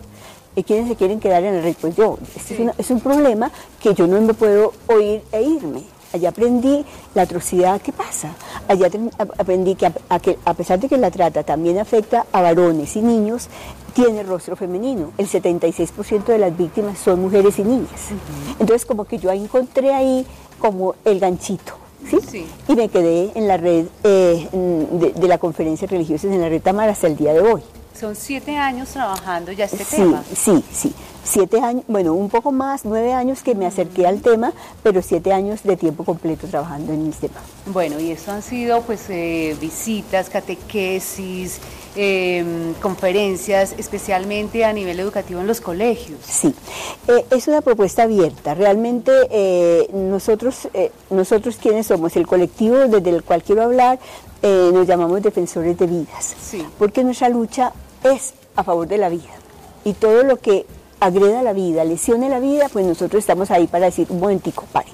Speaker 24: ¿Y quiénes se quieren quedar en el red? Pues yo. Este es, un problema que yo no me puedo oír e irme. Allá aprendí la atrocidad que pasa. Allá aprendí que a, que a, pesar de que la trata también afecta a varones y niños, tiene rostro femenino. El 76% de las víctimas son mujeres y niñas. Entonces como que yo encontré ahí como el ganchito. ¿sí? Y me quedé en la red eh, de, la conferencia religiosa en la red Tamar hasta el día de hoy.
Speaker 23: Son siete años trabajando ya este
Speaker 24: tema. Sí, sí, siete años, bueno, un poco más, nueve años que me acerqué al tema, pero siete años de tiempo completo trabajando en este tema.
Speaker 23: Bueno, y eso han sido pues eh, visitas, catequesis, em, conferencias, especialmente a nivel educativo en los colegios.
Speaker 24: Sí, eh, es una propuesta abierta. Realmente eh, nosotros, nosotros quienes somos, el colectivo desde el cual quiero hablar, nos llamamos defensores de vidas, sí. porque nuestra lucha es a favor de la vida. Y todo lo que agreda la vida, lesione la vida, pues nosotros estamos ahí para decir un momentico, pare.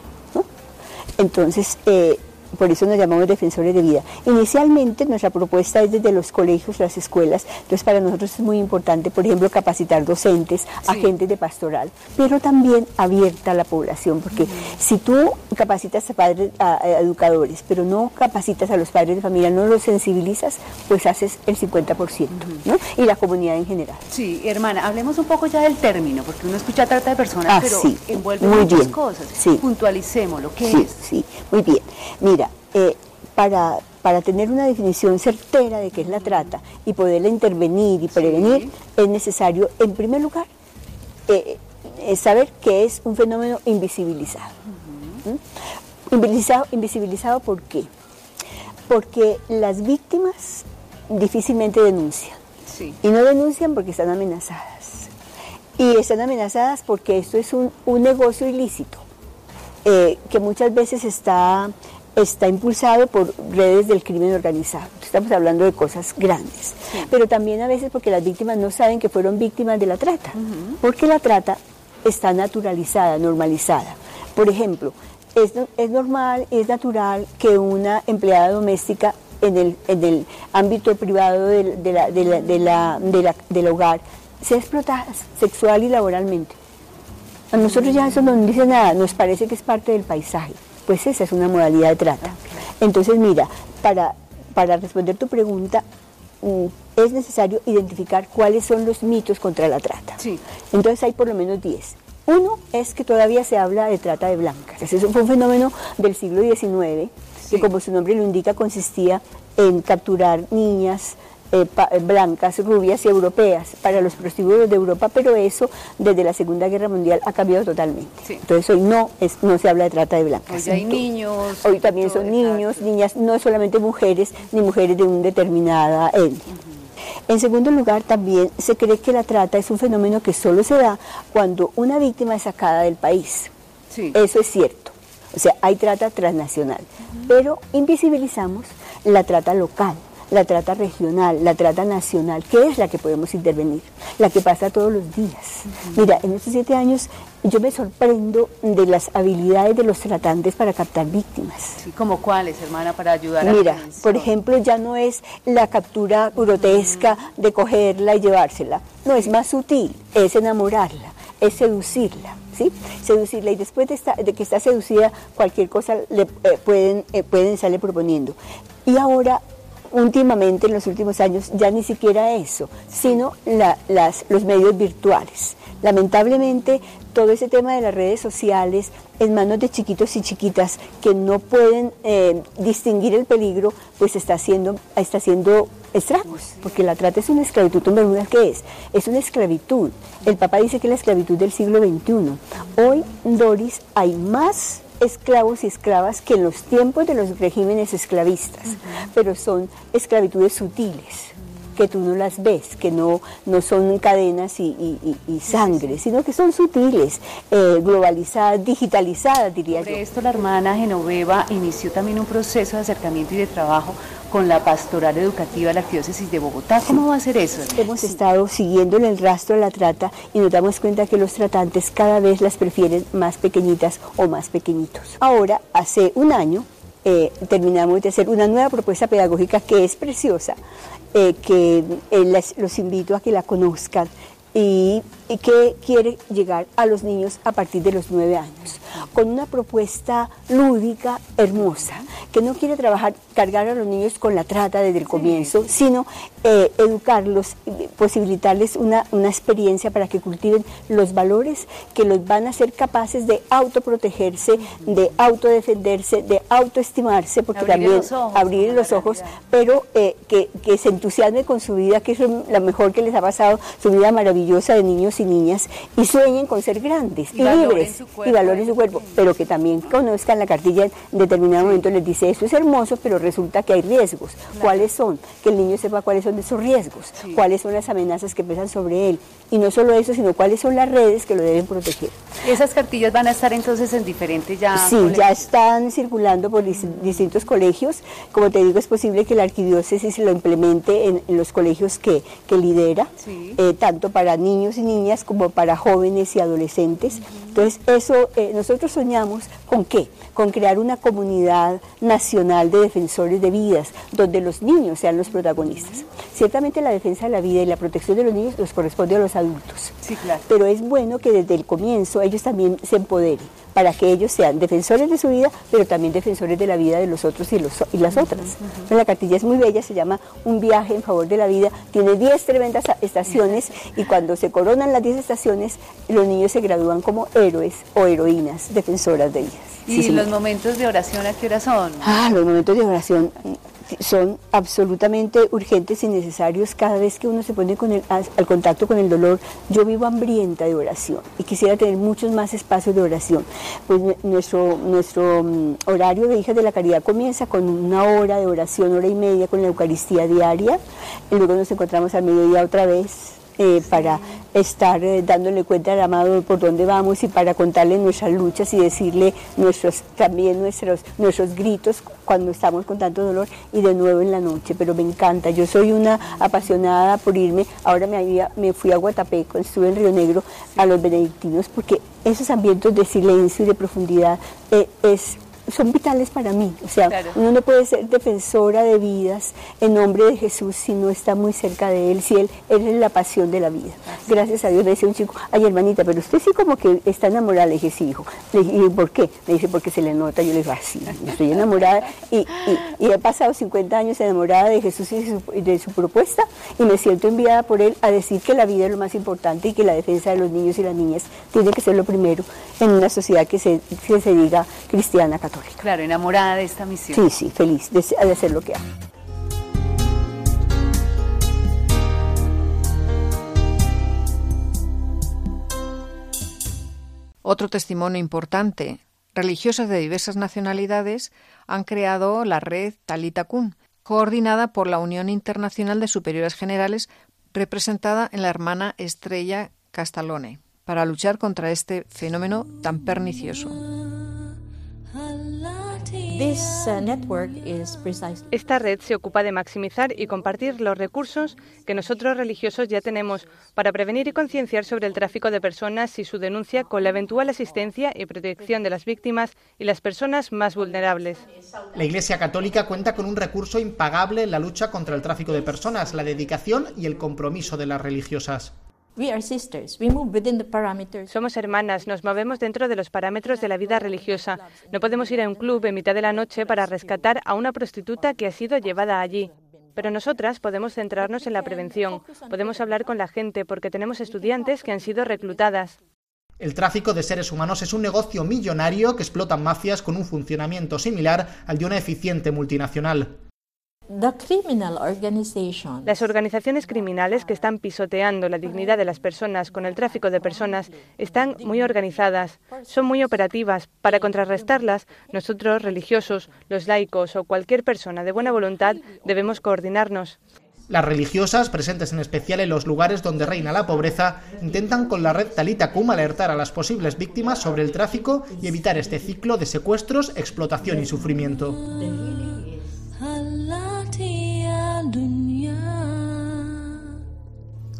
Speaker 24: Entonces, eh, por eso nos llamamos defensores de vida. Inicialmente nuestra propuesta es desde los colegios, las escuelas, entonces para nosotros es muy importante, por ejemplo, capacitar docentes, agentes de pastoral, pero también abierta a la población, porque si tú capacitas a padres, a, educadores, pero no capacitas a los padres de familia, no los sensibilizas, pues haces el 50%, ¿no? Y la comunidad en general.
Speaker 23: Sí, hermana, hablemos un poco ya del término, porque uno escucha trata de personas, ah, pero envuelve muchas cosas. Sí. Puntualicemos lo que
Speaker 24: es.
Speaker 23: Sí,
Speaker 24: muy bien. Mira, eh, para, para tener una definición certera de qué es la trata y poderla intervenir y prevenir, es necesario, en primer lugar, eh, eh, saber que es un fenómeno invisibilizado. ¿Mm? invisibilizado. Invisibilizado, ¿por qué? Porque las víctimas difícilmente denuncian. Y no denuncian porque están amenazadas. Y están amenazadas porque esto es un, un negocio ilícito. eh, que muchas veces está, está impulsado por redes del crimen organizado. Estamos hablando de cosas grandes. Pero también a veces porque las víctimas no saben que fueron víctimas de la trata. Porque la trata está naturalizada, normalizada. Por ejemplo, es, es normal, es natural que una empleada doméstica en el, en el ámbito privado del, de la, de la, de la, del hogar sea explotada sexual y laboralmente. A nosotros ya eso no nos dice nada, nos parece que es parte del paisaje. Pues esa es una modalidad de trata. Entonces, mira, para, para responder tu pregunta, mm, es necesario identificar cuáles son los mitos contra la trata. Entonces hay por lo menos 10. Uno es que todavía se habla de trata de blancas. Ese fue un fenómeno del siglo XIX, que como su nombre lo indica, consistía en capturar niñas, eh, eh, blancas, rubias y europeas para los prostíbulos de Europa, pero eso desde la Segunda Guerra Mundial ha cambiado totalmente. Entonces hoy no, es, no se habla de trata de blancas.
Speaker 3: Hoy hay niños.
Speaker 24: Hoy también son niños, niñas, no solamente mujeres, ni mujeres de una determinada etnia. En segundo lugar, también se cree que la trata es un fenómeno que solo se da cuando una víctima es sacada del país. Eso es cierto. O sea, hay trata transnacional, pero invisibilizamos la trata local la trata regional, la trata nacional, ¿qué es la que podemos intervenir? La que pasa todos los días. Mira, en estos siete años yo me sorprendo de las habilidades de los tratantes para captar víctimas.
Speaker 3: Sí, ¿Como cuáles, hermana, para ayudar
Speaker 24: a Mira, por ejemplo, ya no es la captura grotesca de cogerla y llevársela. No, es más sutil, es enamorarla, es seducirla. ¿Sí? seducirla y después de, de, que está seducida cualquier cosa le eh, pueden eh, pueden estarle proponiendo y ahora últimamente, en los últimos años, ya ni siquiera eso, sino las, los medios virtuales. Lamentablemente, todo ese tema de las redes sociales en manos de chiquitos y chiquitas que no pueden eh, distinguir el peligro, pues está haciendo, está haciendo estragos, porque la trata es una esclavitud en Bermuda, ¿qué es? Es una esclavitud. El papá dice que es la esclavitud del siglo XXI. Hoy, Doris, hay más esclavos y esclavas que en los tiempos de los regímenes esclavistas, pero son esclavitudes sutiles que tú no las ves, que no, no son cadenas y, sangre, sino que son sutiles, eh, globalizadas, digitalizadas, diría
Speaker 3: Por
Speaker 24: yo.
Speaker 3: esto la hermana Genoveva inició también un proceso de acercamiento y de trabajo con la pastoral educativa de la Arquidiócesis de Bogotá. ¿Cómo va a ser eso?
Speaker 24: Hemos estado siguiendo en el rastro de la trata y nos damos cuenta que los tratantes cada vez las prefieren más pequeñitas o más pequeñitos. Ahora, hace un año, eh, terminamos de hacer una nueva propuesta pedagógica que es preciosa, eh, que eh, los invito a que la conozcan y, y, que quiere llegar a los niños a partir de los nueve años, con una propuesta lúdica, hermosa, que no quiere trabajar, cargar a los niños con la trata desde el comienzo, sino eh, educarlos, posibilitarles una, una, experiencia para que cultiven los valores que los van a ser capaces de autoprotegerse, de autodefenderse, de autoestimarse, porque también los abrir los ojos, pero eh, que, que, se entusiasme con su vida, que es lo mejor que les ha pasado, su vida maravillosa de niños y niñas, y sueñen con ser grandes y, libres y valoren su cuerpo, pero que también conozcan la cartilla en determinado momento les dice eso es hermoso, pero resulta que hay riesgos. ¿Cuáles son? Que el niño sepa cuáles son esos riesgos, cuáles son las amenazas que pesan sobre él. Y no solo eso, sino cuáles son las redes que lo deben proteger.
Speaker 3: ¿Esas cartillas van a estar entonces en diferentes ya?
Speaker 24: Sí, ya están circulando por distintos colegios. Como te digo, es posible que la arquidiócesis lo implemente en, los colegios que, lidera, eh, tanto para niños y niñas como para jóvenes y adolescentes. Entonces, eso, eh, nosotros soñamos con qué? Con crear una comunidad nacional de defensores de vidas, donde los niños sean los protagonistas. Ciertamente la defensa de la vida y la protección de los niños los corresponde a los adultos.
Speaker 3: Sí, claro.
Speaker 24: Pero es bueno que desde el comienzo ellos también se empoderen para que ellos sean defensores de su vida, pero también defensores de la vida de los otros y, los, y las otras. La cartilla es muy bella, se llama Un viaje en favor de la vida, tiene 10 tremendas estaciones y cuando se coronan las 10 estaciones, los niños se gradúan como héroes o heroínas defensoras de ellas.
Speaker 3: ¿Y los momentos de oración a qué hora son?
Speaker 24: Ah, los momentos de oración son absolutamente urgentes y necesarios cada vez que uno se pone con el, al contacto con el dolor. Yo vivo hambrienta de oración y quisiera tener muchos más espacios de oración. Pues nuestro, nuestro mm, horario de Hijas de la Caridad comienza con una hora de oración, hora y media con la Eucaristía diaria, y luego nos encontramos al mediodía otra vez eh, para estar eh, dándole cuenta al amado por dónde vamos y para contarle nuestras luchas y decirle nuestros también nuestros nuestros gritos cuando estamos con tanto dolor y de nuevo en la noche, pero me encanta. Yo soy una apasionada por irme. Ahora me, me fui a Guatapeco, estuve en Río Negro a los benedictinos porque esos ambientes de silencio y de profundidad eh, es son vitales para mí. O sea, uno no puede ser defensora de vidas en nombre de Jesús si no está muy cerca de Él, si Él, es la pasión de la vida. Gracias a Dios me decía un chico, ay hermanita, pero usted sí como que está enamorada. Le dije, sí, hijo. Le dije, ¿y por qué? Me dice, porque se le nota. Yo le dije, así, ah, estoy enamorada. Y, he pasado 50 años enamorada de Jesús y de su, propuesta y me siento enviada por Él a decir que la vida es lo más importante y que la defensa de los niños y las niñas tiene que ser lo primero en una sociedad que se, que se diga cristiana católica.
Speaker 23: Claro, enamorada de esta misión.
Speaker 24: Sí, sí, feliz de, de hacer lo que hago.
Speaker 3: Otro testimonio importante. Religiosas de diversas nacionalidades han creado la red Talita Kun, coordinada por la Unión Internacional de Superiores Generales, representada en la hermana Estrella Castalone, para luchar contra este fenómeno tan pernicioso.
Speaker 25: Uh, Esta red se ocupa de maximizar y compartir los recursos que nosotros religiosos ya tenemos para prevenir y concienciar sobre el tráfico de personas y su denuncia con la eventual asistencia y protección de las víctimas y las personas más vulnerables.
Speaker 26: La Iglesia Católica cuenta con un recurso impagable en la lucha contra el tráfico de personas, la dedicación y el compromiso de las religiosas.
Speaker 25: Somos hermanas, nos movemos dentro de los parámetros de la vida religiosa. No podemos ir a un club en mitad de la noche para rescatar a una prostituta que ha sido llevada allí. Pero nosotras podemos centrarnos en la prevención, podemos hablar con la gente porque tenemos estudiantes que han sido reclutadas.
Speaker 26: El tráfico de seres humanos es un negocio millonario que explotan mafias con un funcionamiento similar al de una eficiente multinacional.
Speaker 25: Las organizaciones criminales que están pisoteando la dignidad de las personas con el tráfico de personas están muy organizadas, son muy operativas. Para contrarrestarlas, nosotros, religiosos, los laicos o cualquier persona de buena voluntad, debemos coordinarnos.
Speaker 26: Las religiosas, presentes en especial en los lugares donde reina la pobreza, intentan con la red Talita Kum alertar a las posibles víctimas sobre el tráfico y evitar este ciclo de secuestros, explotación y sufrimiento.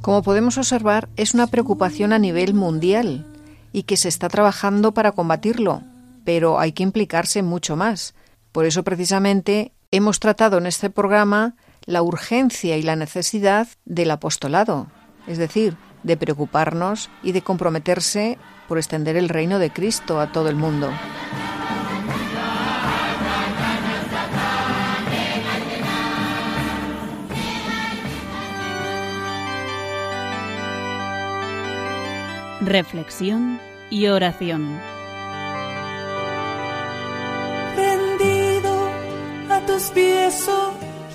Speaker 3: Como podemos observar, es una preocupación a nivel mundial y que se está trabajando para combatirlo, pero hay que implicarse mucho más. Por eso precisamente hemos tratado en este programa la urgencia y la necesidad del apostolado, es decir, de preocuparnos y de comprometerse por extender el reino de Cristo a todo el mundo.
Speaker 9: Reflexión y oración.
Speaker 27: Rendido a tus pies, oh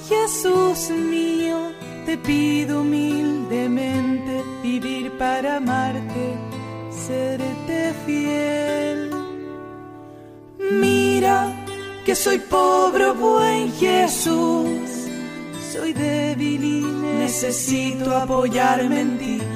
Speaker 27: Jesús mío, te pido humildemente vivir para amarte, serte fiel. Mira que soy pobre, buen Jesús, soy débil y necesito apoyarme en ti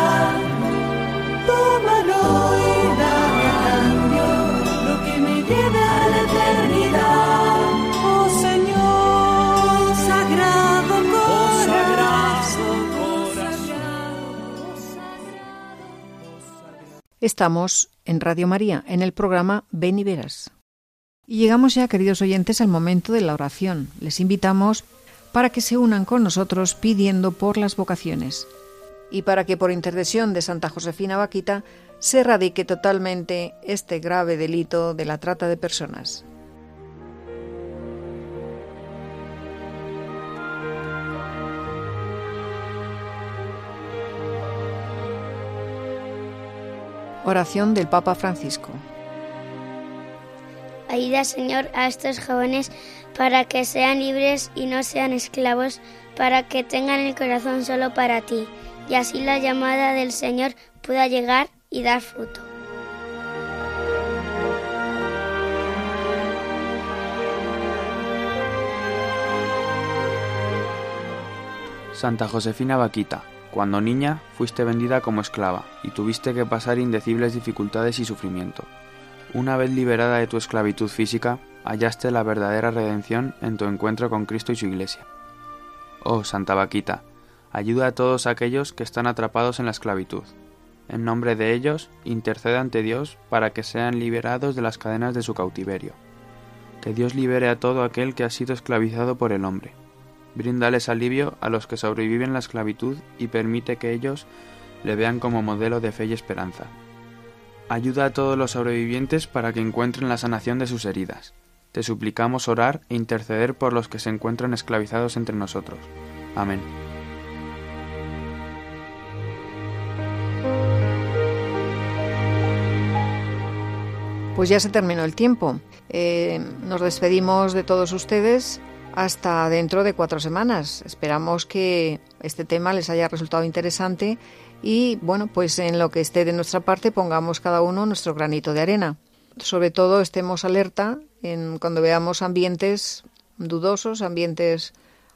Speaker 3: Estamos en Radio María, en el programa Ven y Verás. Y llegamos ya, queridos oyentes, al momento de la oración. Les invitamos para que se unan con nosotros pidiendo por las vocaciones y para que por intercesión de Santa Josefina Vaquita se erradique totalmente este grave delito de la trata de personas. Oración del Papa Francisco.
Speaker 8: Ayuda, Señor, a estos jóvenes para que sean libres y no sean esclavos, para que tengan el corazón solo para ti, y así la llamada del Señor pueda llegar y dar fruto.
Speaker 28: Santa Josefina Vaquita, cuando niña fuiste vendida como esclava y tuviste que pasar indecibles dificultades y sufrimiento. Una vez liberada de tu esclavitud física, hallaste la verdadera redención en tu encuentro con Cristo y su Iglesia. Oh Santa Vaquita, ayuda a todos aquellos que están atrapados en la esclavitud. En nombre de ellos, intercede ante Dios para que sean liberados de las cadenas de su cautiverio. Que Dios libere a todo aquel que ha sido esclavizado por el hombre Bríndales alivio a los que sobreviven la esclavitud y permite que ellos le vean como modelo de fe y esperanza. Ayuda a todos los sobrevivientes para que encuentren la sanación de sus heridas. Te suplicamos orar e interceder por los que se encuentran esclavizados entre nosotros. Amén.
Speaker 3: Pues ya se terminó el tiempo. Eh, nos despedimos de todos ustedes hasta dentro de cuatro semanas. Esperamos que este tema les haya resultado interesante y, bueno, pues en lo que esté de nuestra parte pongamos cada uno nuestro granito de arena. Sobre todo estemos alerta en cuando veamos ambientes dudosos, ambientes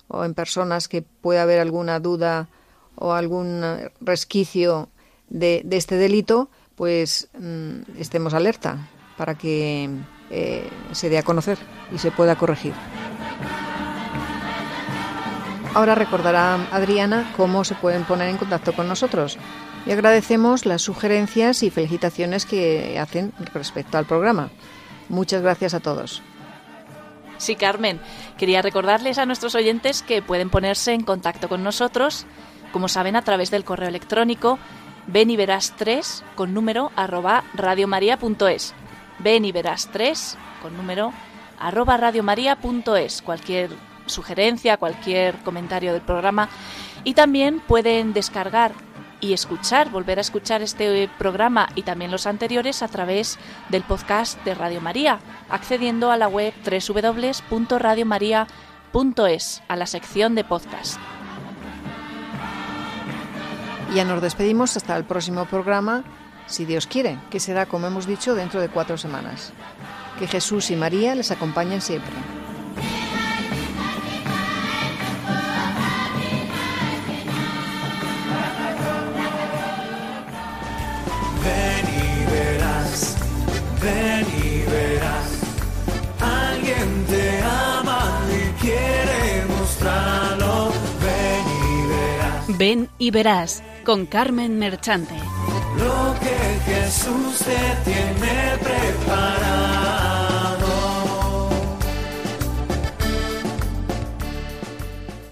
Speaker 3: o en personas que pueda haber alguna duda o algún resquicio de, este delito, pues mm, estemos alerta para que eh, se dé a conocer y se pueda corregir. Ahora recordará Adriana cómo se pueden poner en contacto con nosotros. Y agradecemos las sugerencias y felicitaciones que hacen respecto al programa. Muchas gracias a todos.
Speaker 4: Sí, Carmen, quería recordarles a nuestros oyentes que pueden ponerse en contacto con nosotros, como saben, a través del correo electrónico ven y verás 3 con número arroba radiomaria.es. Ven y verás 3 con número arroba radiomaria.es. Cualquier sugerencia, cualquier comentario del programa. Y también pueden descargar y escuchar, volver a escuchar este programa y también los anteriores a través del podcast de Radio María, accediendo a la web www.radiomaria.es, a la sección de podcast.
Speaker 3: Ya nos despedimos hasta el próximo programa, si Dios quiere, que será, como hemos dicho, dentro de cuatro semanas. Que Jesús y María les acompañen siempre.
Speaker 27: Ven y verás, alguien te ama y quiere mostrarlo. Ven y verás.
Speaker 9: Ven y verás con Carmen Merchante.
Speaker 27: Lo que Jesús te tiene preparado.